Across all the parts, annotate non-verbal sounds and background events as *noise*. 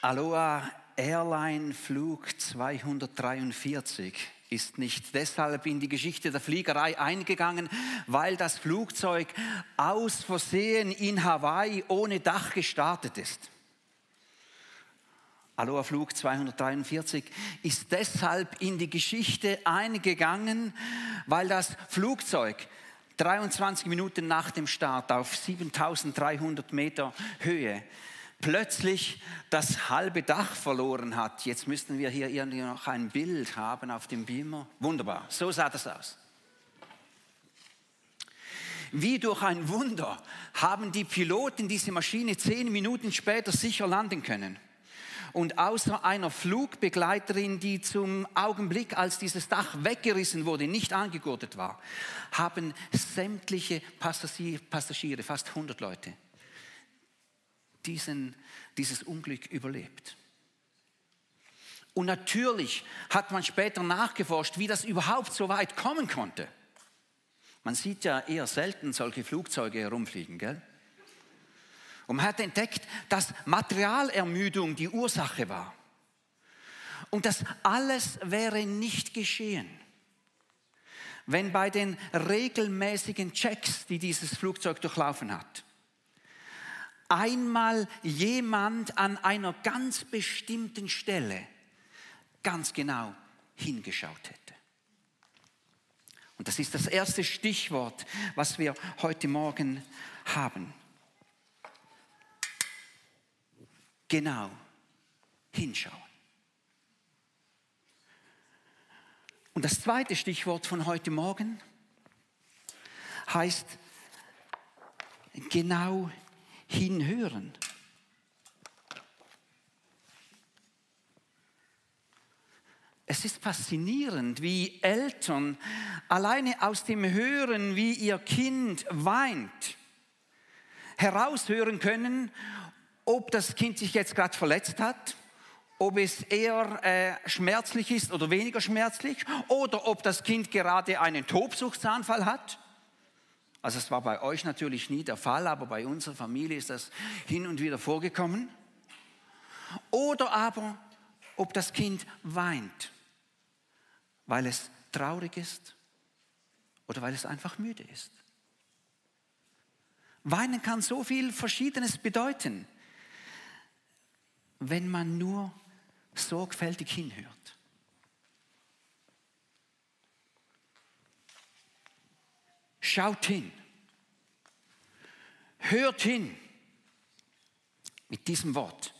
Aloha Airline Flug 243 ist nicht deshalb in die Geschichte der Fliegerei eingegangen, weil das Flugzeug aus Versehen in Hawaii ohne Dach gestartet ist. Aloha Flug 243 ist deshalb in die Geschichte eingegangen, weil das Flugzeug 23 Minuten nach dem Start auf 7300 Meter Höhe plötzlich das halbe Dach verloren hat. Jetzt müssten wir hier irgendwie noch ein Bild haben auf dem Beamer. Wunderbar, so sah das aus. Wie durch ein Wunder haben die Piloten diese Maschine zehn Minuten später sicher landen können. Und außer einer Flugbegleiterin, die zum Augenblick, als dieses Dach weggerissen wurde, nicht angegurtet war, haben sämtliche Passagiere, fast 100 Leute, diesen, dieses Unglück überlebt. Und natürlich hat man später nachgeforscht, wie das überhaupt so weit kommen konnte. Man sieht ja eher selten solche Flugzeuge herumfliegen, gell? Und man hat entdeckt, dass Materialermüdung die Ursache war. Und das alles wäre nicht geschehen, wenn bei den regelmäßigen Checks, die dieses Flugzeug durchlaufen hat, einmal jemand an einer ganz bestimmten Stelle ganz genau hingeschaut hätte. Und das ist das erste Stichwort, was wir heute Morgen haben. Genau hinschauen. Und das zweite Stichwort von heute Morgen heißt genau hinschauen hinhören. Es ist faszinierend, wie Eltern alleine aus dem Hören, wie ihr Kind weint, heraushören können, ob das Kind sich jetzt gerade verletzt hat, ob es eher äh, schmerzlich ist oder weniger schmerzlich, oder ob das Kind gerade einen Tobsuchtsanfall hat. Also es war bei euch natürlich nie der Fall, aber bei unserer Familie ist das hin und wieder vorgekommen. Oder aber, ob das Kind weint, weil es traurig ist oder weil es einfach müde ist. Weinen kann so viel Verschiedenes bedeuten, wenn man nur sorgfältig hinhört. Schaut hin. Hört hin. Mit diesem Wort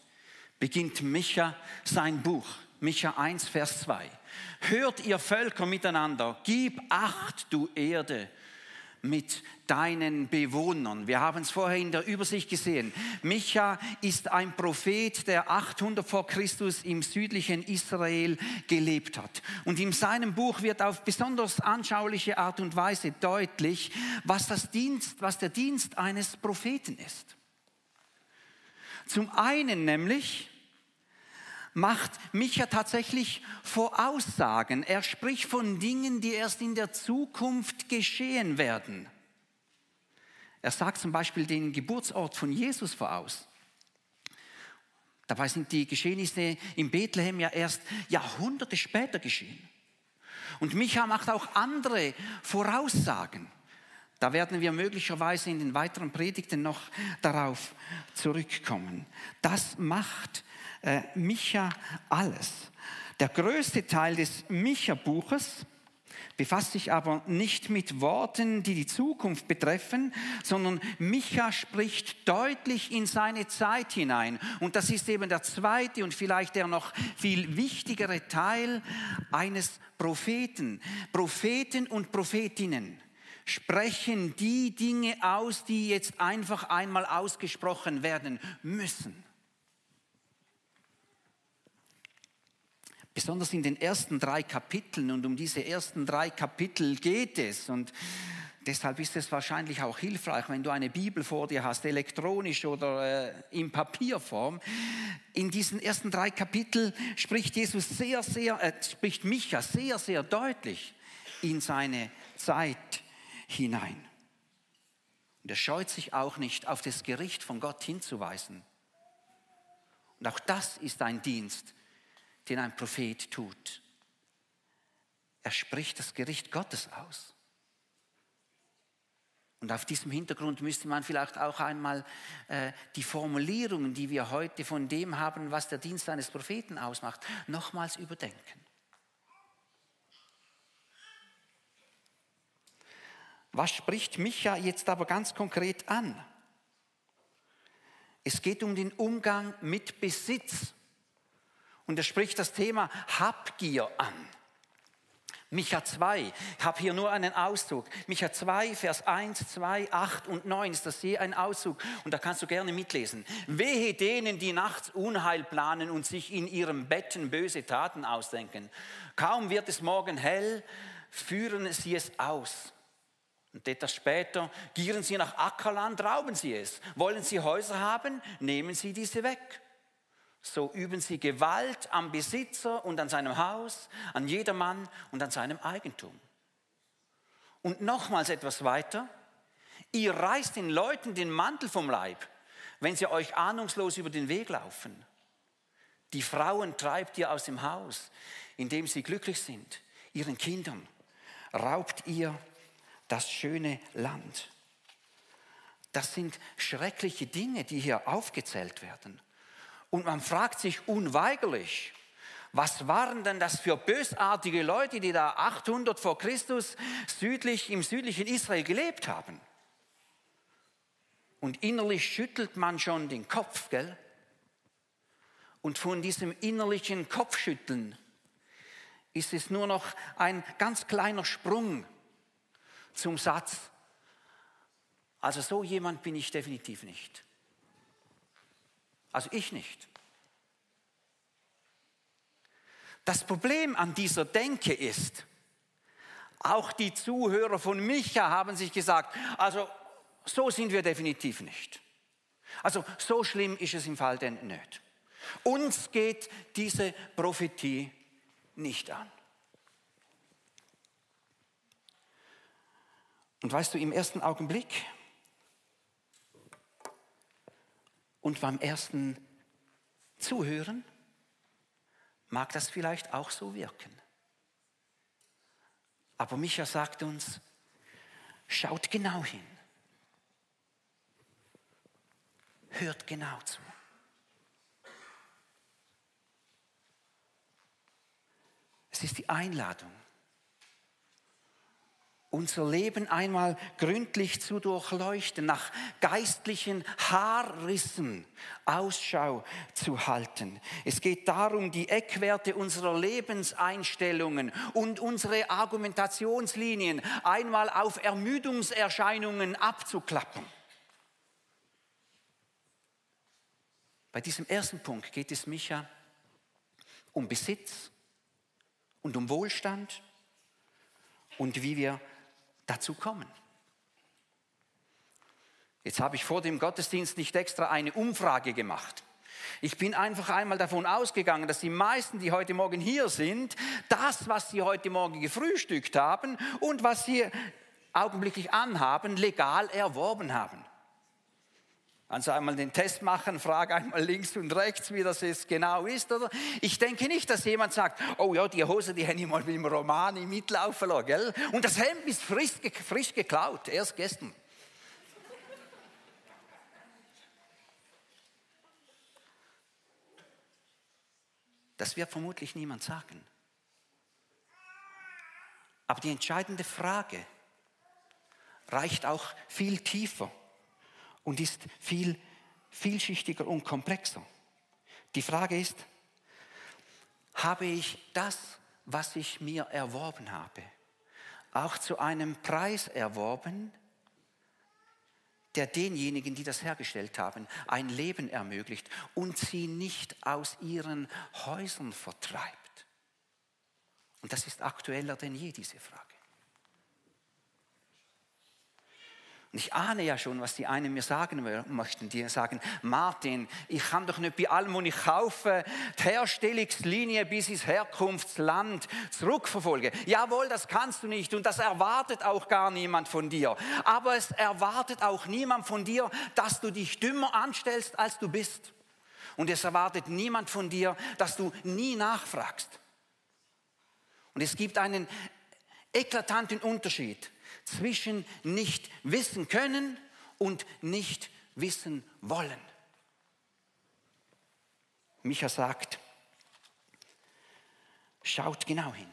beginnt Micha sein Buch. Micha 1, Vers 2. Hört ihr Völker miteinander, gib acht, du Erde, mit deinen Bewohnern. Wir haben es vorher in der Übersicht gesehen. Micha ist ein Prophet, der 800 vor Christus im südlichen Israel gelebt hat. Und in seinem Buch wird auf besonders anschauliche Art und Weise deutlich, was, das Dienst, was der Dienst eines Propheten ist. Zum einen nämlich, macht Micha tatsächlich Voraussagen. Er spricht von Dingen, die erst in der Zukunft geschehen werden. Er sagt zum Beispiel den Geburtsort von Jesus voraus. Dabei sind die Geschehnisse in Bethlehem ja erst Jahrhunderte später geschehen. Und Micha macht auch andere Voraussagen. Da werden wir möglicherweise in den weiteren Predigten noch darauf zurückkommen. Das macht äh, Micha alles. Der größte Teil des Micha-Buches befasst sich aber nicht mit Worten, die die Zukunft betreffen, sondern Micha spricht deutlich in seine Zeit hinein. Und das ist eben der zweite und vielleicht der noch viel wichtigere Teil eines Propheten. Propheten und Prophetinnen sprechen die Dinge aus, die jetzt einfach einmal ausgesprochen werden müssen. Besonders in den ersten drei Kapiteln und um diese ersten drei Kapitel geht es. Und deshalb ist es wahrscheinlich auch hilfreich, wenn du eine Bibel vor dir hast, elektronisch oder äh, in Papierform. In diesen ersten drei Kapiteln spricht Jesus sehr, sehr, äh, spricht Micha sehr, sehr deutlich in seine Zeit hinein. Und er scheut sich auch nicht, auf das Gericht von Gott hinzuweisen Und auch das ist ein Dienst, den ein Prophet tut. Er spricht das Gericht Gottes aus. Und auf diesem Hintergrund müsste man vielleicht auch einmal äh, die Formulierungen, die wir heute von dem haben, was der Dienst eines Propheten ausmacht, nochmals überdenken. Was spricht Micha jetzt aber ganz konkret an? Es geht um den Umgang mit Besitz. Und er spricht das Thema Habgier an. Micha 2, ich habe hier nur einen Auszug. Micha 2, Vers 1, 2, 8 und 9 ist das hier ein Auszug und da kannst du gerne mitlesen. Wehe denen, die nachts Unheil planen und sich in ihrem Betten böse Taten ausdenken. Kaum wird es morgen hell, führen sie es aus. Und etwas später gieren sie nach Ackerland, rauben sie es. Wollen sie Häuser haben, nehmen sie diese weg. So üben sie Gewalt am Besitzer und an seinem Haus, an jedermann und an seinem Eigentum. Und nochmals etwas weiter. Ihr reißt den Leuten den Mantel vom Leib, wenn sie euch ahnungslos über den Weg laufen. Die Frauen treibt ihr aus dem Haus, indem sie glücklich sind. Ihren Kindern raubt ihr das schöne Land. Das sind schreckliche Dinge, die hier aufgezählt werden. Und man fragt sich unweigerlich, was waren denn das für bösartige Leute, die da 800 vor Christus südlich, im südlichen Israel gelebt haben? Und innerlich schüttelt man schon den Kopf, gell? Und von diesem innerlichen Kopfschütteln ist es nur noch ein ganz kleiner Sprung zum Satz. Also so jemand bin ich definitiv nicht. Also ich nicht. Das Problem an dieser Denke ist, auch die Zuhörer von Micha haben sich gesagt, also so sind wir definitiv nicht. Also so schlimm ist es im Fall denn nicht. Uns geht diese Prophetie nicht an. Und weißt du, im ersten Augenblick und beim ersten Zuhören mag das vielleicht auch so wirken. Aber Micha sagt uns, schaut genau hin. Hört genau zu. Es ist die Einladung unser Leben einmal gründlich zu durchleuchten, nach geistlichen Haarrissen Ausschau zu halten. Es geht darum, die Eckwerte unserer Lebenseinstellungen und unsere Argumentationslinien einmal auf Ermüdungserscheinungen abzuklappen. Bei diesem ersten Punkt geht es Micha um Besitz und um Wohlstand und wie wir dazu kommen. Jetzt habe ich vor dem Gottesdienst nicht extra eine Umfrage gemacht. Ich bin einfach einmal davon ausgegangen, dass die meisten, die heute Morgen hier sind, das, was sie heute Morgen gefrühstückt haben und was sie augenblicklich anhaben, legal erworben haben. Also einmal den Test machen, frage einmal links und rechts, wie das jetzt genau ist. Oder? Ich denke nicht, dass jemand sagt, oh ja, die Hose, die hätte ich mal mit dem Romani mitlaufen lassen. Gell? Und das Hemd ist frisch, frisch geklaut, erst gestern. Das wird vermutlich niemand sagen. Aber die entscheidende Frage reicht auch viel tiefer und ist viel vielschichtiger und komplexer. Die Frage ist, habe ich das, was ich mir erworben habe, auch zu einem Preis erworben, der denjenigen, die das hergestellt haben, ein Leben ermöglicht und sie nicht aus ihren Häusern vertreibt? Und das ist aktueller denn je, diese Frage. Und ich ahne ja schon, was die einen mir sagen möchten. Die sagen, Martin, ich kann doch nicht bei allem, was ich kaufe, die Herstellungslinie bis ins Herkunftsland zurückverfolgen. Jawohl, das kannst du nicht und das erwartet auch gar niemand von dir. Aber es erwartet auch niemand von dir, dass du dich dümmer anstellst, als du bist. Und es erwartet niemand von dir, dass du nie nachfragst. Und es gibt einen eklatanten Unterschied zwischen nicht wissen können und nicht wissen wollen. Micha sagt, schaut genau hin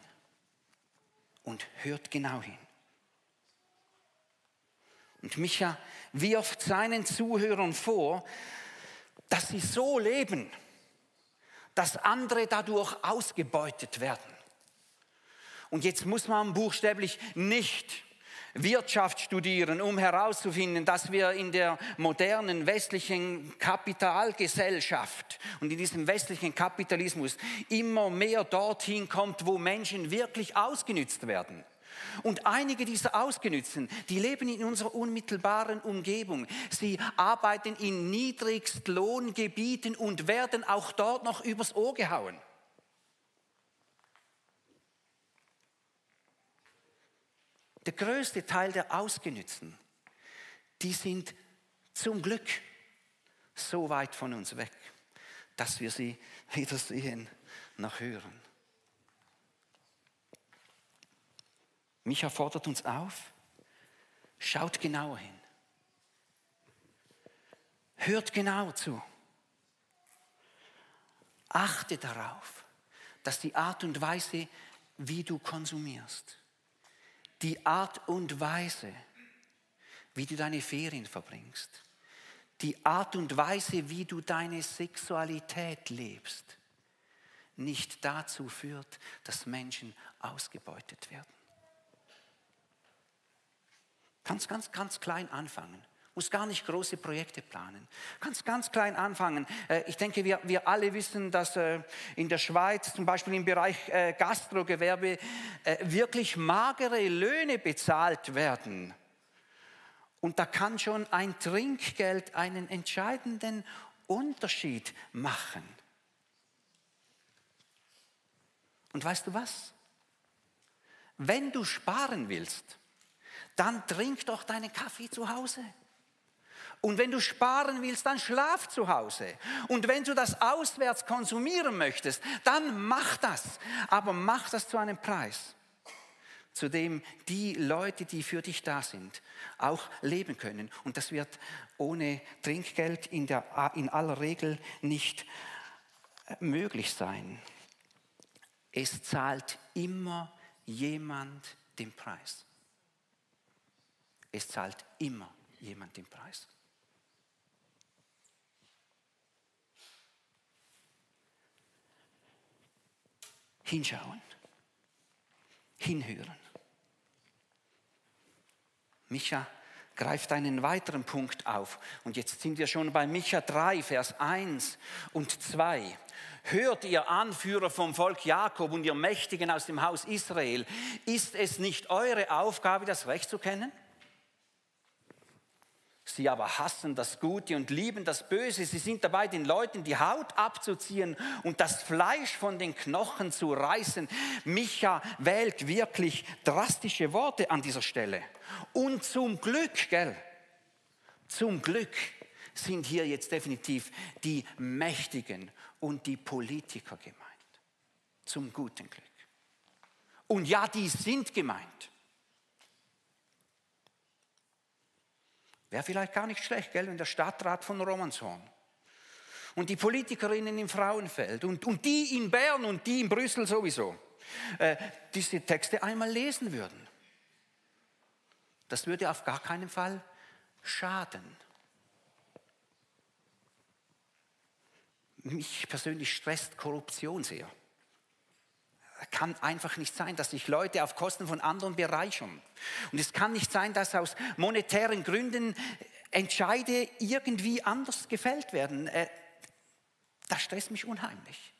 und hört genau hin. Und Micha wirft seinen Zuhörern vor, dass sie so leben, dass andere dadurch ausgebeutet werden. Und jetzt muss man buchstäblich nicht Wirtschaft studieren, um herauszufinden, dass wir in der modernen westlichen Kapitalgesellschaft und in diesem westlichen Kapitalismus immer mehr dorthin kommt, wo Menschen wirklich ausgenützt werden. Und einige dieser Ausgenützten, die leben in unserer unmittelbaren Umgebung. Sie arbeiten in Niedrigstlohngebieten und werden auch dort noch übers Ohr gehauen. Der größte Teil der Ausgenützten, die sind zum Glück so weit von uns weg, dass wir sie weder sehen noch hören. Micha fordert uns auf, schaut genauer hin, hört genau zu, achte darauf, dass die Art und Weise, wie du konsumierst, die Art und Weise, wie du deine Ferien verbringst, die Art und Weise, wie du deine Sexualität lebst, nicht dazu führt, dass Menschen ausgebeutet werden. Kannst ganz, ganz klein anfangen. Muss gar nicht große Projekte planen. Kannst ganz klein anfangen. Äh, ich denke, wir, wir alle wissen, dass äh, in der Schweiz, zum Beispiel im Bereich äh, Gastrogewerbe, wirklich magere Löhne bezahlt werden. Und da kann schon ein Trinkgeld einen entscheidenden Unterschied machen. Und weißt du was? Wenn du sparen willst, dann trink doch deinen Kaffee zu Hause. Und wenn du sparen willst, dann schlaf zu Hause. Und wenn du das auswärts konsumieren möchtest, dann mach das. Aber mach das zu einem Preis, zu dem die Leute, die für dich da sind, auch leben können. Und das wird ohne Trinkgeld in, der, in aller Regel nicht äh, möglich sein. Es zahlt immer jemand den Preis. Es zahlt immer jemand den Preis. Hinschauen, hinhören. Micha greift einen weiteren Punkt auf. Und jetzt sind wir schon bei Micha 3, Vers 1 und 2. Hört ihr Anführer vom Volk Jakob und ihr Mächtigen aus dem Haus Israel, ist es nicht eure Aufgabe, das Recht zu kennen? Sie aber hassen das Gute und lieben das Böse. Sie sind dabei, den Leuten die Haut abzuziehen und das Fleisch von den Knochen zu reißen. Micha wählt wirklich drastische Worte an dieser Stelle. Und zum Glück, gell, zum Glück sind hier jetzt definitiv die Mächtigen und die Politiker gemeint. Zum guten Glück. Und ja, die sind gemeint. Wäre vielleicht gar nicht schlecht, gell, wenn der Stadtrat von Romanshorn und die Politikerinnen im Frauenfeld und, und die in Bern und die in Brüssel sowieso äh, diese Texte einmal lesen würden. Das würde auf gar keinen Fall schaden. Mich persönlich stresst Korruption sehr kann einfach nicht sein, dass sich Leute auf Kosten von anderen bereichern. Und es kann nicht sein, dass aus monetären Gründen Entscheide irgendwie anders gefällt werden. Äh, das stresst mich unheimlich.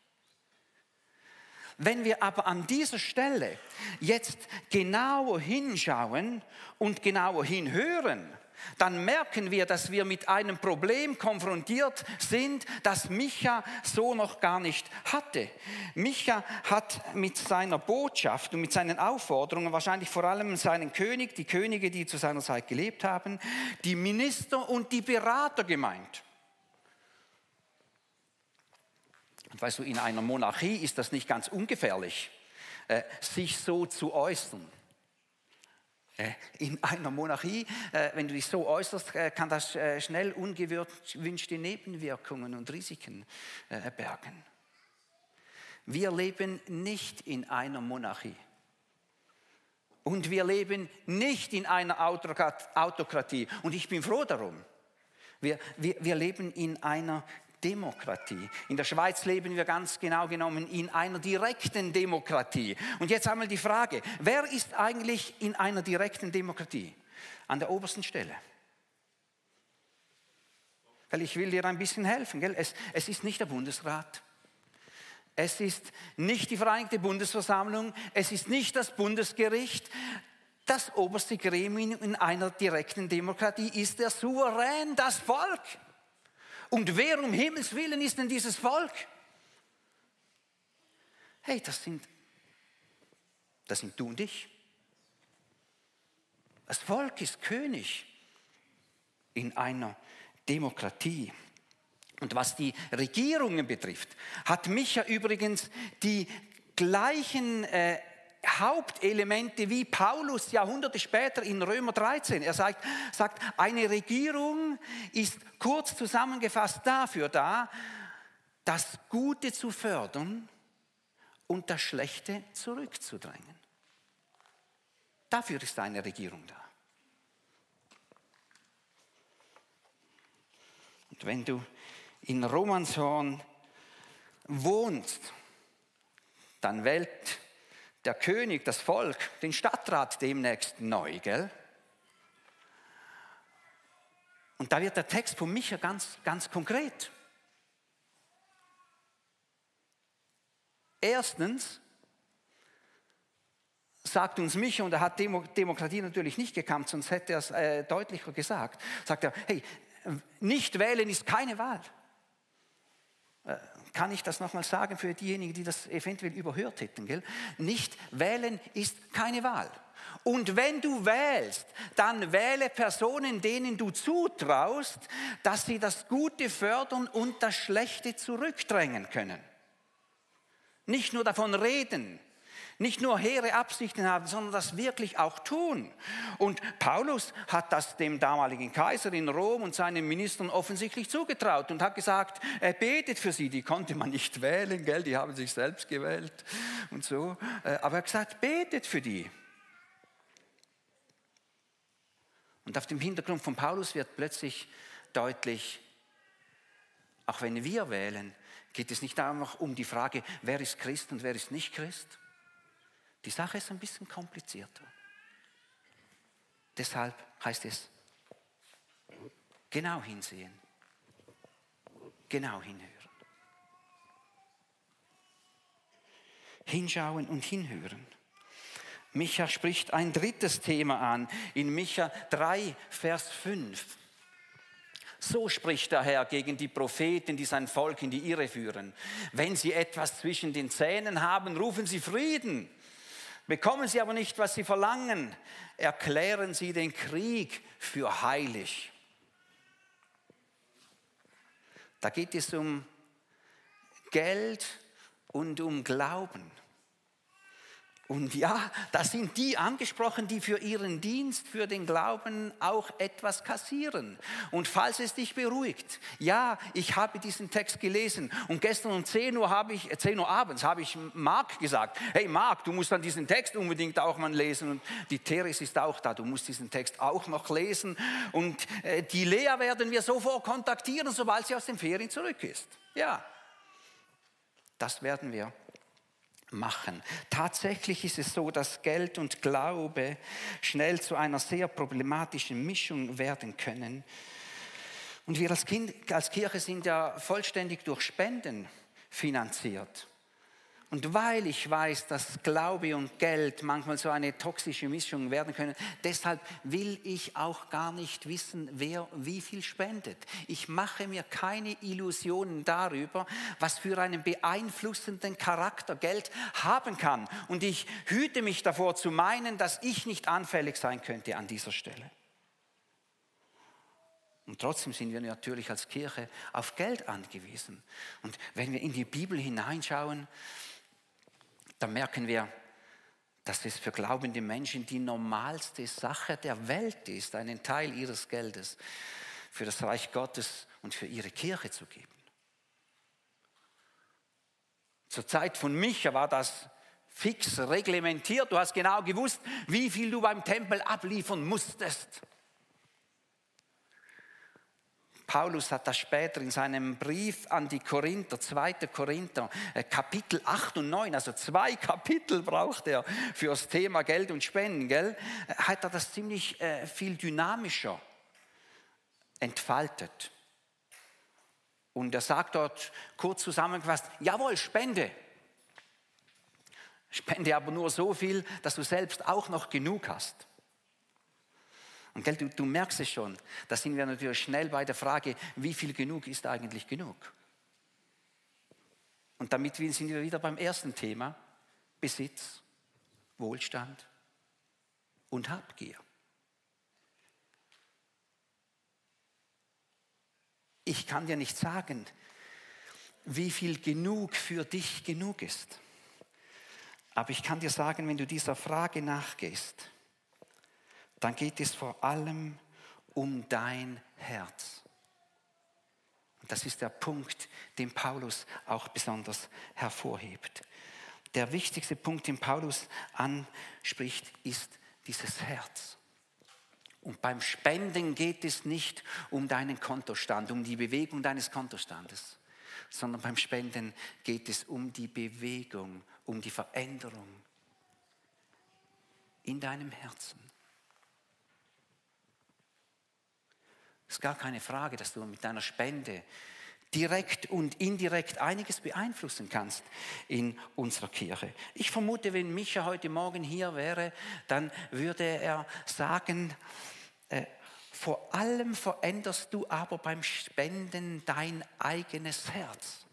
Wenn wir aber an dieser Stelle jetzt genauer hinschauen und genauer hinhören, dann merken wir, dass wir mit einem Problem konfrontiert sind, das Micha so noch gar nicht hatte. Micha hat mit seiner Botschaft und mit seinen Aufforderungen wahrscheinlich vor allem seinen König, die Könige, die zu seiner Zeit gelebt haben, die Minister und die Berater gemeint. Und weißt du, in einer Monarchie ist das nicht ganz ungefährlich, äh, sich so zu äußern. Äh, *laughs* in einer Monarchie, äh, wenn du dich so äußerst, äh, kann das schnell ungewünschte Nebenwirkungen und Risiken bergen. Wir leben nicht in einer Monarchie. Und wir leben nicht in einer Autokratie. Und ich bin froh darum. Wir, wir, wir leben in einer Demokratie. In der Schweiz leben wir ganz genau genommen in einer direkten Demokratie. Und jetzt einmal die Frage, wer ist eigentlich in einer direkten Demokratie? An der obersten Stelle. Weil ich will dir ein bisschen helfen. Gell? Es, es ist nicht der Bundesrat. Es ist nicht die Vereinigte Bundesversammlung. Es ist nicht das Bundesgericht. Das oberste Gremium in einer direkten Demokratie ist der Souverän, das Volk. Und wer um Himmels Willen ist denn dieses Volk? Hey, das sind, das sind du und ich. Das Volk ist König in einer Demokratie. Und was die Regierungen betrifft, hat Micha übrigens die gleichen äh, Hauptelemente wie Paulus Jahrhunderte später in Römer 13. Er sagt, sagt, eine Regierung ist kurz zusammengefasst dafür da, das Gute zu fördern und das Schlechte zurückzudrängen. Dafür ist eine Regierung da. Und wenn du in Romanshorn wohnst, dann wählt der König, das Volk, den Stadtrat demnächst neu, gell? Und da wird der Text von Micha ganz, ganz konkret. Erstens sagt uns Micha, und er hat Demokratie natürlich nicht gekannt, sonst hätte er es äh, deutlicher gesagt, sagt er, hey, nicht wählen ist keine Wahl. Äh, kann ich das nochmal sagen für diejenigen, die das eventuell überhört hätten. Gell? Nicht wählen ist keine Wahl. Und wenn du wählst, dann wähle Personen, denen du zutraust, dass sie das Gute fördern und das Schlechte zurückdrängen können. Nicht nur davon reden, nicht nur hehre Absichten haben, sondern das wirklich auch tun. Und Paulus hat das dem damaligen Kaiser in Rom und seinen Ministern offensichtlich zugetraut und hat gesagt, er betet für sie. Die konnte man nicht *laughs* wählen, gell? die haben sich selbst gewählt und so. Äh, aber er hat gesagt, betet für die. Und auf dem Hintergrund von Paulus wird plötzlich deutlich, auch wenn wir wählen, geht es nicht einfach um die Frage, wer ist Christ und wer ist nicht Christ, die Sache ist ein bisschen komplizierter. Deshalb heißt es, genau hinsehen, genau hinhören. Hinschauen und hinhören. Micha spricht ein drittes Thema an in Micha 3, Vers 5. So spricht der Herr gegen die Propheten, die sein Volk in die Irre führen. Wenn sie etwas zwischen den Zähnen haben, rufen sie Frieden. Bekommen sie aber nicht, was sie verlangen, erklären sie den Krieg für heilig. Da geht es um Geld und um Glauben. Und ja, da sind die angesprochen, die für ihren Dienst, für den Glauben auch etwas kassieren. Und falls es dich beruhigt, ja, ich habe diesen Text gelesen und gestern um 10 Uhr, habe ich, 10 Uhr abends habe ich Mark gesagt, hey Mark, du musst dann diesen Text unbedingt auch mal lesen. Und die Teres ist auch da, du musst diesen Text auch noch lesen. Und äh, die Lea werden wir sofort kontaktieren, sobald sie aus den Ferien zurück ist. Ja, das werden wir machen. Tatsächlich ist es so, dass Geld und Glaube schnell zu einer sehr problematischen Mischung werden können. Und wir als, kind, als Kirche sind ja vollständig durch Spenden finanziert. Und weil ich weiß, dass Glaube und Geld manchmal so eine toxische Mischung werden können, deshalb will ich auch gar nicht wissen, wer wie viel spendet. Ich mache mir keine Illusionen darüber, was für einen beeinflussenden Charakter Geld haben kann. Und ich hüte mich davor zu meinen, dass ich nicht anfällig sein könnte an dieser Stelle. Und trotzdem sind wir natürlich als Kirche auf Geld angewiesen. Und wenn wir in die Bibel hineinschauen, dann merken wir, dass es für glaubende Menschen die normalste Sache der Welt ist, einen Teil ihres Geldes für das Reich Gottes und für ihre Kirche zu geben. Zur Zeit von Micha war das fix reglementiert. Du hast genau gewusst, wie viel du beim Tempel abliefern musstest. Paulus hat das später in seinem Brief an die Korinther, 2. Korinther, äh, Kapitel 8 und 9, also zwei *laughs* Kapitel braucht er für das Thema Geld und Spenden, gell? Äh, hat er das ziemlich äh, viel dynamischer entfaltet. Und er sagt dort kurz zusammengefasst, jawohl, spende. Spende aber nur so viel, dass du selbst auch noch genug hast. Und gell, du, du merkst es schon, da sind wir natürlich schnell bei der Frage, wie viel genug ist eigentlich genug? Und damit sind wir wieder beim ersten Thema, Besitz, Wohlstand und Habgier. Ich kann dir nicht sagen, wie viel genug für dich genug ist. Aber ich kann dir sagen, wenn du dieser Frage nachgehst, dann geht es vor allem um dein Herz. Und das ist der Punkt, den Paulus auch besonders hervorhebt. Der wichtigste Punkt, den Paulus anspricht, ist dieses Herz. Und beim Spenden geht es nicht um deinen Kontostand, um die Bewegung deines Kontostandes, sondern beim Spenden geht es um die Bewegung, um die Veränderung in deinem Herzen. Ist gar keine Frage, dass du mit deiner Spende direkt und indirekt einiges beeinflussen kannst in unserer Kirche. Ich vermute, wenn Micha heute Morgen hier wäre, dann würde er sagen, äh, vor allem veränderst du aber beim Spenden dein eigenes Herz.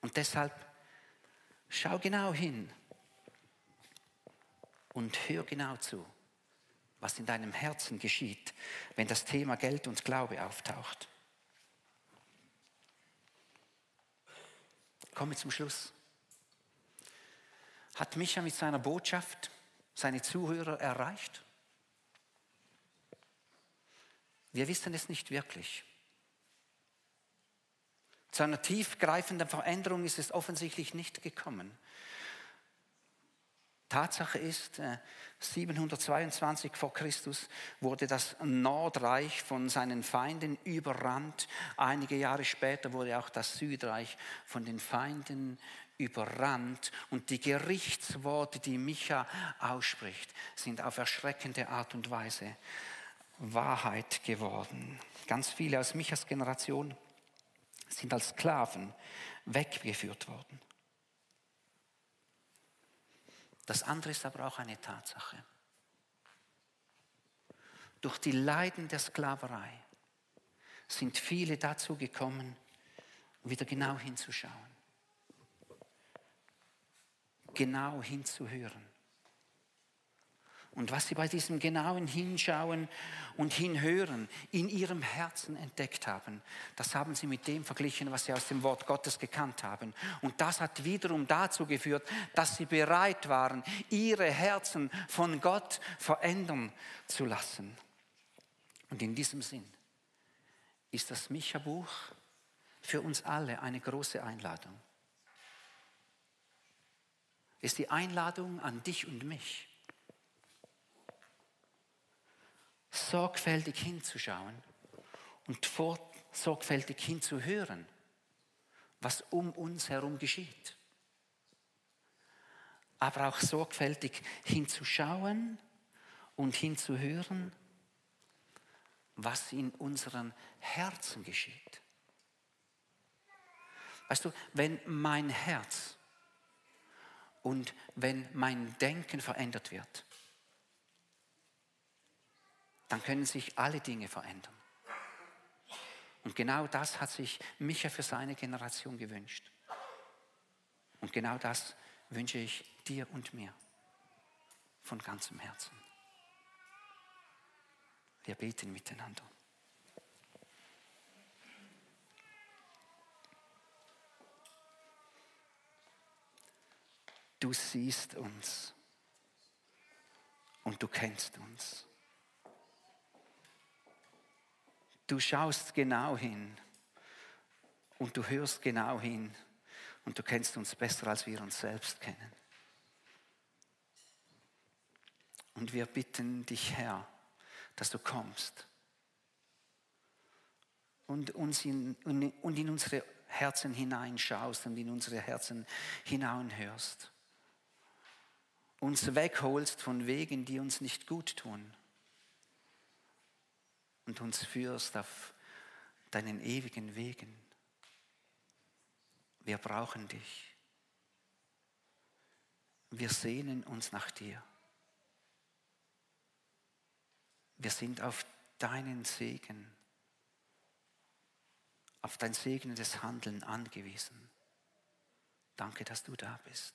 Und deshalb schau genau hin und hör genau zu was in deinem Herzen geschieht, wenn das Thema Geld und Glaube auftaucht. Komme zum Schluss. Hat Micha mit seiner Botschaft seine Zuhörer erreicht? Wir wissen es nicht wirklich. Zu einer tiefgreifenden Veränderung ist es offensichtlich nicht gekommen. Tatsache ist, 722 äh, vor Christus wurde das Nordreich von seinen Feinden überrannt. Einige Jahre später wurde auch das Südreich von den Feinden überrannt. Und die Gerichtsworte, die Micha ausspricht, sind auf erschreckende Art und Weise Wahrheit geworden. Ganz viele aus Michas Generation sind als Sklaven weggeführt worden. Das andere ist aber auch eine Tatsache. Durch die Leiden der Sklaverei sind viele dazu gekommen, wieder genau hinzuschauen, genau hinzuhören. Und was sie bei diesem genauen Hinschauen und Hinhören in ihrem Herzen entdeckt haben, das haben sie mit dem verglichen, was sie aus dem Wort Gottes gekannt haben. Und das hat wiederum dazu geführt, dass sie bereit waren, ihre Herzen von Gott verändern zu lassen. Und in diesem Sinn ist das Micha-Buch für uns alle eine große Einladung. Ist die Einladung an dich und mich sorgfältig hinzuschauen und sorgfältig hinzuhören, was um uns herum geschieht. Aber auch sorgfältig hinzuschauen und hinzuhören, was in unseren Herzen geschieht. Weißt du, wenn mein Herz und wenn mein Denken verändert wird, dann können sich alle Dinge verändern. Und genau das hat sich Micha für seine Generation gewünscht. Und genau das wünsche ich dir und mir von ganzem Herzen. Wir beten miteinander. Du siehst uns und du kennst uns. Du schaust genau hin und du hörst genau hin und du kennst uns besser, als wir uns selbst kennen. Und wir bitten dich, Herr, dass du kommst und, uns in, und in unsere Herzen hineinschaust und in unsere Herzen hineinhörst. Uns wegholst von Wegen, die uns nicht gut tun. Und uns führst auf deinen ewigen Wegen. Wir brauchen dich. Wir sehnen uns nach dir. Wir sind auf deinen Segen auf dein segnendes Handeln angewiesen. Danke, dass du da bist.